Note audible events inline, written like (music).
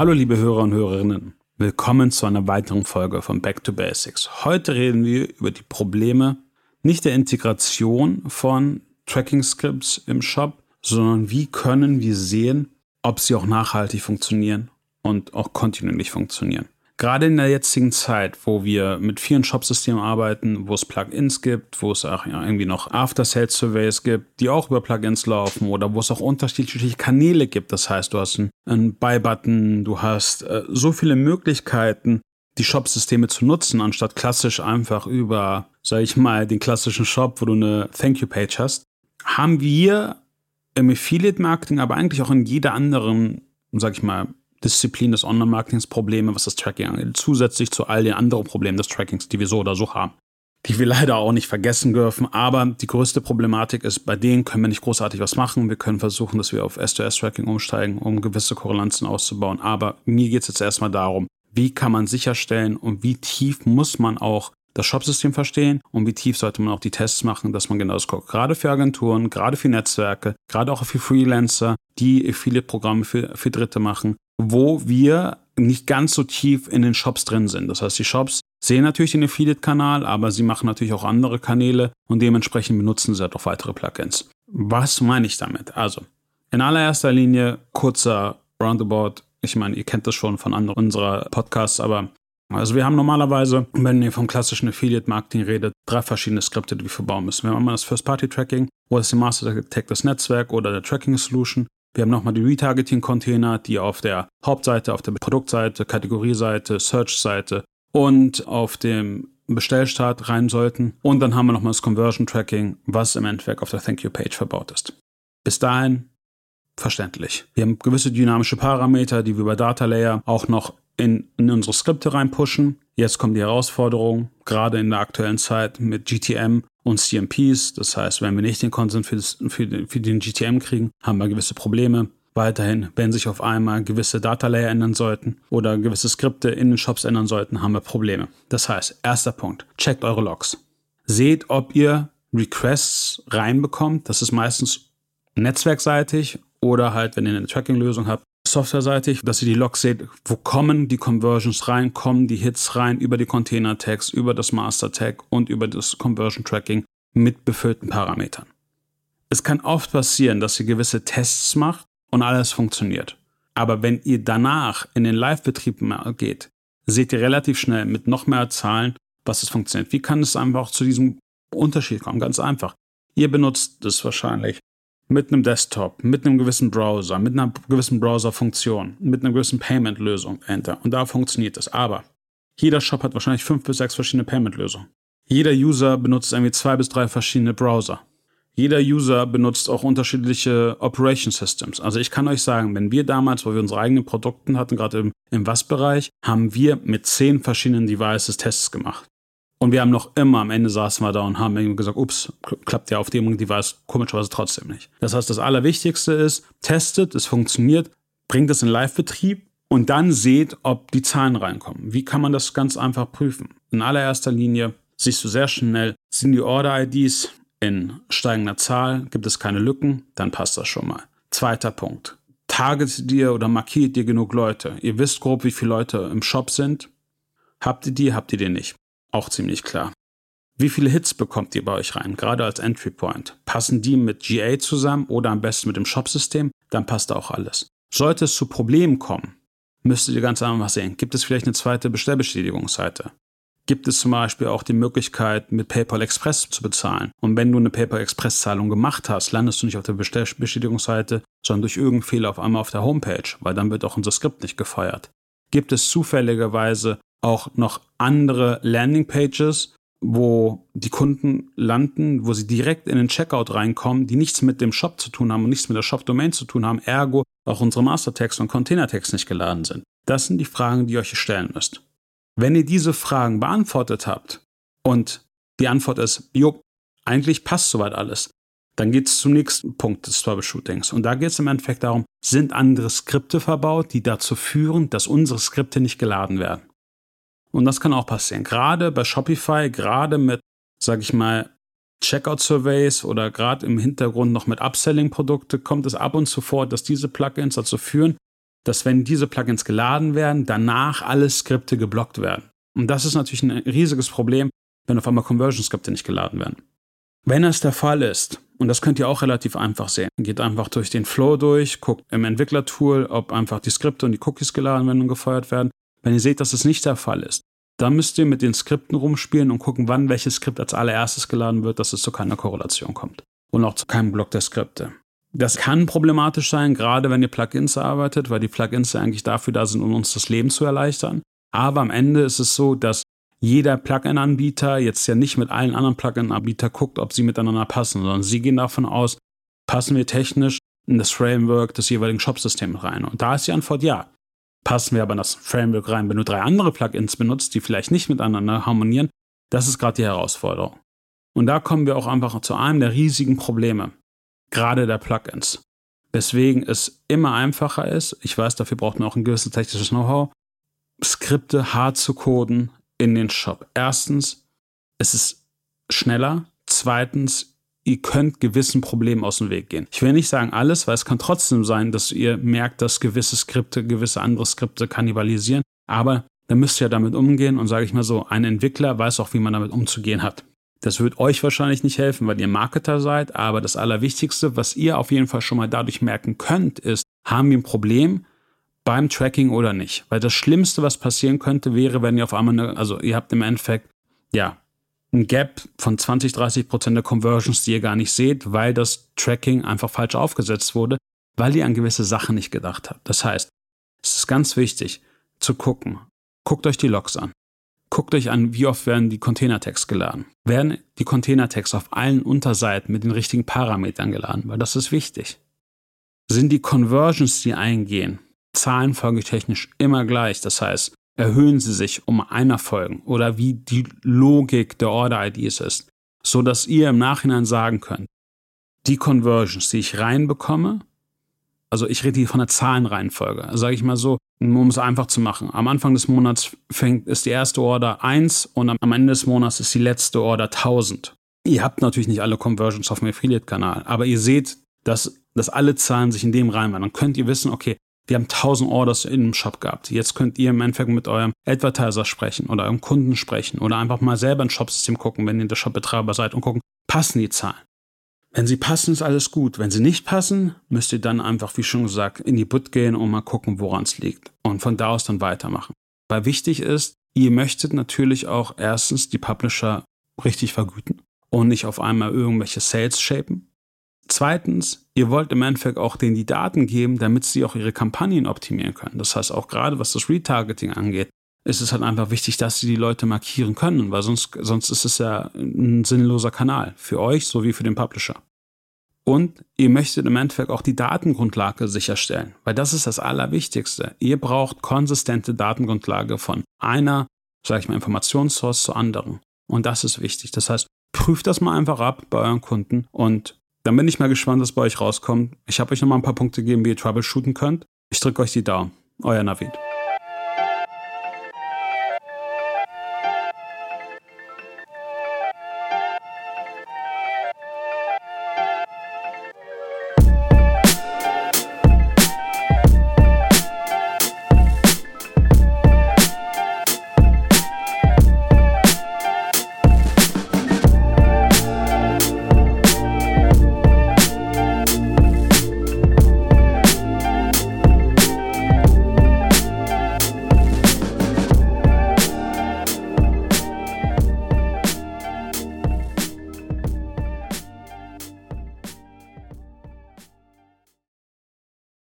Hallo liebe Hörer und Hörerinnen, willkommen zu einer weiteren Folge von Back to Basics. Heute reden wir über die Probleme nicht der Integration von Tracking-Scripts im Shop, sondern wie können wir sehen, ob sie auch nachhaltig funktionieren und auch kontinuierlich funktionieren. Gerade in der jetzigen Zeit, wo wir mit vielen Shop-Systemen arbeiten, wo es Plugins gibt, wo es auch irgendwie noch After-Sales-Surveys gibt, die auch über Plugins laufen oder wo es auch unterschiedliche Kanäle gibt. Das heißt, du hast einen, Buy-Button, du hast äh, so viele Möglichkeiten, die Shop-Systeme zu nutzen, anstatt klassisch einfach über, sag ich mal, den klassischen Shop, wo du eine Thank-You-Page hast, haben wir im Affiliate-Marketing, aber eigentlich auch in jeder anderen, sag ich mal, Disziplin des Online-Marketings Probleme, was das Tracking angeht, zusätzlich zu all den anderen Problemen des Trackings, die wir so oder so haben, die wir (laughs) leider auch nicht vergessen dürfen. Aber die größte Problematik ist, bei denen können wir nicht großartig was machen. Wir können versuchen, dass wir auf S2S-Tracking umsteigen, um gewisse Korrelanzen auszubauen. Aber mir geht es jetzt erstmal darum, wie kann man sicherstellen und wie tief muss man auch das Shop-System verstehen und wie tief sollte man auch die Tests machen, dass man genau das guckt. Gerade für Agenturen, gerade für Netzwerke, gerade auch für Freelancer, die viele Programme für, für Dritte machen, wo wir nicht ganz so tief in den Shops drin sind. Das heißt, die Shops sehen natürlich den Affiliate-Kanal, aber sie machen natürlich auch andere Kanäle und dementsprechend benutzen sie halt auch weitere Plugins. Was meine ich damit? Also, in allererster Linie kurzer Roundabout. Ich meine, ihr kennt das schon von anderen unserer Podcasts, aber also wir haben normalerweise, wenn ihr vom klassischen Affiliate-Marketing redet, drei verschiedene Skripte, die wir verbauen müssen. Wir haben einmal das First-Party-Tracking, wo ist die Master Tag das Netzwerk oder der Tracking-Solution. Wir haben nochmal die Retargeting-Container, die auf der Hauptseite, auf der Produktseite, Kategorieseite, Search-Seite und auf dem Bestellstart rein sollten. Und dann haben wir nochmal das Conversion-Tracking, was im Endeffekt auf der Thank You-Page verbaut ist. Bis dahin verständlich. Wir haben gewisse dynamische Parameter, die wir über Data Layer auch noch in, in unsere Skripte reinpushen. Jetzt kommt die Herausforderung, gerade in der aktuellen Zeit mit GTM und CMPs. Das heißt, wenn wir nicht den Consent für, für, für den GTM kriegen, haben wir gewisse Probleme. Weiterhin, wenn sich auf einmal gewisse Data Layer ändern sollten oder gewisse Skripte in den Shops ändern sollten, haben wir Probleme. Das heißt, erster Punkt, checkt eure Logs. Seht, ob ihr Requests reinbekommt. Das ist meistens netzwerkseitig oder halt, wenn ihr eine Tracking-Lösung habt, softwareseitig, dass ihr die Logs seht, wo kommen die Conversions rein, kommen die Hits rein über die Container-Tags, über das Master-Tag und über das Conversion-Tracking mit befüllten Parametern. Es kann oft passieren, dass ihr gewisse Tests macht und alles funktioniert. Aber wenn ihr danach in den Live-Betrieb geht, seht ihr relativ schnell mit noch mehr Zahlen, was es funktioniert. Wie kann es einfach zu diesem Unterschied kommen? Ganz einfach. Ihr benutzt es wahrscheinlich mit einem Desktop, mit einem gewissen Browser, mit einer gewissen Browser-Funktion, mit einer gewissen Payment-Lösung Enter. Und da funktioniert es. Aber jeder Shop hat wahrscheinlich fünf bis sechs verschiedene Payment-Lösungen. Jeder User benutzt irgendwie zwei bis drei verschiedene Browser. Jeder User benutzt auch unterschiedliche Operation Systems. Also ich kann euch sagen, wenn wir damals, wo wir unsere eigenen Produkte hatten, gerade im, im Was-Bereich, haben wir mit zehn verschiedenen Devices Tests gemacht. Und wir haben noch immer am Ende saßen wir da und haben irgendwie gesagt, ups, klappt ja auf dem Device komischerweise trotzdem nicht. Das heißt, das Allerwichtigste ist, testet, es funktioniert, bringt es in Live-Betrieb und dann seht, ob die Zahlen reinkommen. Wie kann man das ganz einfach prüfen? In allererster Linie siehst du sehr schnell, sind die Order-IDs in steigender Zahl, gibt es keine Lücken, dann passt das schon mal. Zweiter Punkt. Target dir oder markiert dir genug Leute. Ihr wisst grob, wie viele Leute im Shop sind. Habt ihr die, habt ihr die nicht? Auch ziemlich klar. Wie viele Hits bekommt ihr bei euch rein, gerade als Entry Point? Passen die mit GA zusammen oder am besten mit dem Shop-System? Dann passt auch alles. Sollte es zu Problemen kommen, müsstet ihr ganz einfach sehen, gibt es vielleicht eine zweite Bestellbestätigungsseite? Gibt es zum Beispiel auch die Möglichkeit, mit PayPal Express zu bezahlen? Und wenn du eine PayPal Express Zahlung gemacht hast, landest du nicht auf der Bestellbestätigungsseite, sondern durch irgendeinen Fehler auf einmal auf der Homepage, weil dann wird auch unser Skript nicht gefeuert. Gibt es zufälligerweise auch noch andere Landingpages, wo die Kunden landen, wo sie direkt in den Checkout reinkommen, die nichts mit dem Shop zu tun haben und nichts mit der Shop-Domain zu tun haben, ergo auch unsere Mastertext und Containertext nicht geladen sind. Das sind die Fragen, die ihr euch stellen müsst. Wenn ihr diese Fragen beantwortet habt und die Antwort ist, jo, eigentlich passt soweit alles, dann geht es zum nächsten Punkt des Troubleshootings. Und da geht es im Endeffekt darum, sind andere Skripte verbaut, die dazu führen, dass unsere Skripte nicht geladen werden. Und das kann auch passieren. Gerade bei Shopify, gerade mit, sag ich mal, Checkout-Surveys oder gerade im Hintergrund noch mit Upselling-Produkte kommt es ab und zu vor, dass diese Plugins dazu führen, dass wenn diese Plugins geladen werden, danach alle Skripte geblockt werden. Und das ist natürlich ein riesiges Problem, wenn auf einmal Conversion-Skripte nicht geladen werden. Wenn das der Fall ist, und das könnt ihr auch relativ einfach sehen, geht einfach durch den Flow durch, guckt im Entwicklertool, ob einfach die Skripte und die Cookies geladen werden und gefeuert werden. Wenn ihr seht, dass es nicht der Fall ist, dann müsst ihr mit den Skripten rumspielen und gucken, wann welches Skript als allererstes geladen wird, dass es zu keiner Korrelation kommt. Und auch zu keinem Block der Skripte. Das kann problematisch sein, gerade wenn ihr Plugins arbeitet, weil die Plugins ja eigentlich dafür da sind, um uns das Leben zu erleichtern. Aber am Ende ist es so, dass jeder Plugin-Anbieter jetzt ja nicht mit allen anderen Plugin-Anbietern guckt, ob sie miteinander passen, sondern sie gehen davon aus, passen wir technisch in das Framework des jeweiligen Shop-Systems rein. Und da ist die Antwort ja. Passen wir aber in das Framework rein, wenn du drei andere Plugins benutzt, die vielleicht nicht miteinander harmonieren, das ist gerade die Herausforderung. Und da kommen wir auch einfach zu einem der riesigen Probleme, gerade der Plugins. Weswegen es immer einfacher ist, ich weiß, dafür braucht man auch ein gewisses technisches Know-how, Skripte hart zu coden in den Shop. Erstens, es ist schneller. Zweitens, ihr könnt gewissen Problemen aus dem Weg gehen. Ich will nicht sagen alles, weil es kann trotzdem sein, dass ihr merkt, dass gewisse Skripte gewisse andere Skripte kannibalisieren. Aber dann müsst ihr damit umgehen und sage ich mal so, ein Entwickler weiß auch, wie man damit umzugehen hat. Das wird euch wahrscheinlich nicht helfen, weil ihr Marketer seid, aber das Allerwichtigste, was ihr auf jeden Fall schon mal dadurch merken könnt, ist, haben wir ein Problem beim Tracking oder nicht? Weil das Schlimmste, was passieren könnte, wäre, wenn ihr auf einmal, eine, also ihr habt im Endeffekt, ja, ein Gap von 20, 30 Prozent der Conversions, die ihr gar nicht seht, weil das Tracking einfach falsch aufgesetzt wurde, weil ihr an gewisse Sachen nicht gedacht habt. Das heißt, es ist ganz wichtig zu gucken. Guckt euch die Logs an. Guckt euch an, wie oft werden die Container-Tags geladen. Werden die Container-Tags auf allen Unterseiten mit den richtigen Parametern geladen, weil das ist wichtig. Sind die Conversions, die eingehen, zahlenfolgetechnisch immer gleich? Das heißt, erhöhen sie sich um einer Folgen oder wie die Logik der Order-IDs ist, so dass ihr im Nachhinein sagen könnt, die Conversions, die ich reinbekomme, also ich rede hier von der Zahlenreihenfolge. Sage ich mal so, um es einfach zu machen. Am Anfang des Monats fängt, ist die erste Order 1 und am Ende des Monats ist die letzte Order 1000. Ihr habt natürlich nicht alle Conversions auf dem Affiliate-Kanal, aber ihr seht, dass, dass alle Zahlen sich in dem reinwandern. Dann könnt ihr wissen, okay, wir haben 1000 Orders in dem Shop gehabt. Jetzt könnt ihr im Endeffekt mit eurem Advertiser sprechen oder eurem Kunden sprechen oder einfach mal selber ins Shopsystem gucken, wenn ihr der Shopbetreiber seid und gucken, passen die Zahlen. Wenn sie passen, ist alles gut. Wenn sie nicht passen, müsst ihr dann einfach, wie schon gesagt, in die Butt gehen und mal gucken, woran es liegt. Und von da aus dann weitermachen. Weil wichtig ist, ihr möchtet natürlich auch erstens die Publisher richtig vergüten und nicht auf einmal irgendwelche Sales shapen. Zweitens, ihr wollt im Endeffekt auch denen die Daten geben, damit sie auch ihre Kampagnen optimieren können. Das heißt, auch gerade was das Retargeting angeht, ist es halt einfach wichtig, dass sie die Leute markieren können, weil sonst, sonst ist es ja ein sinnloser Kanal für euch sowie für den Publisher. Und ihr möchtet im Endeffekt auch die Datengrundlage sicherstellen, weil das ist das Allerwichtigste. Ihr braucht konsistente Datengrundlage von einer, sage ich mal, Informationssource zur anderen. Und das ist wichtig. Das heißt, prüft das mal einfach ab bei euren Kunden und dann bin ich mal gespannt, was bei euch rauskommt. Ich habe euch noch mal ein paar Punkte gegeben, wie ihr troubleshooten könnt. Ich drücke euch die Daumen. Euer Navid.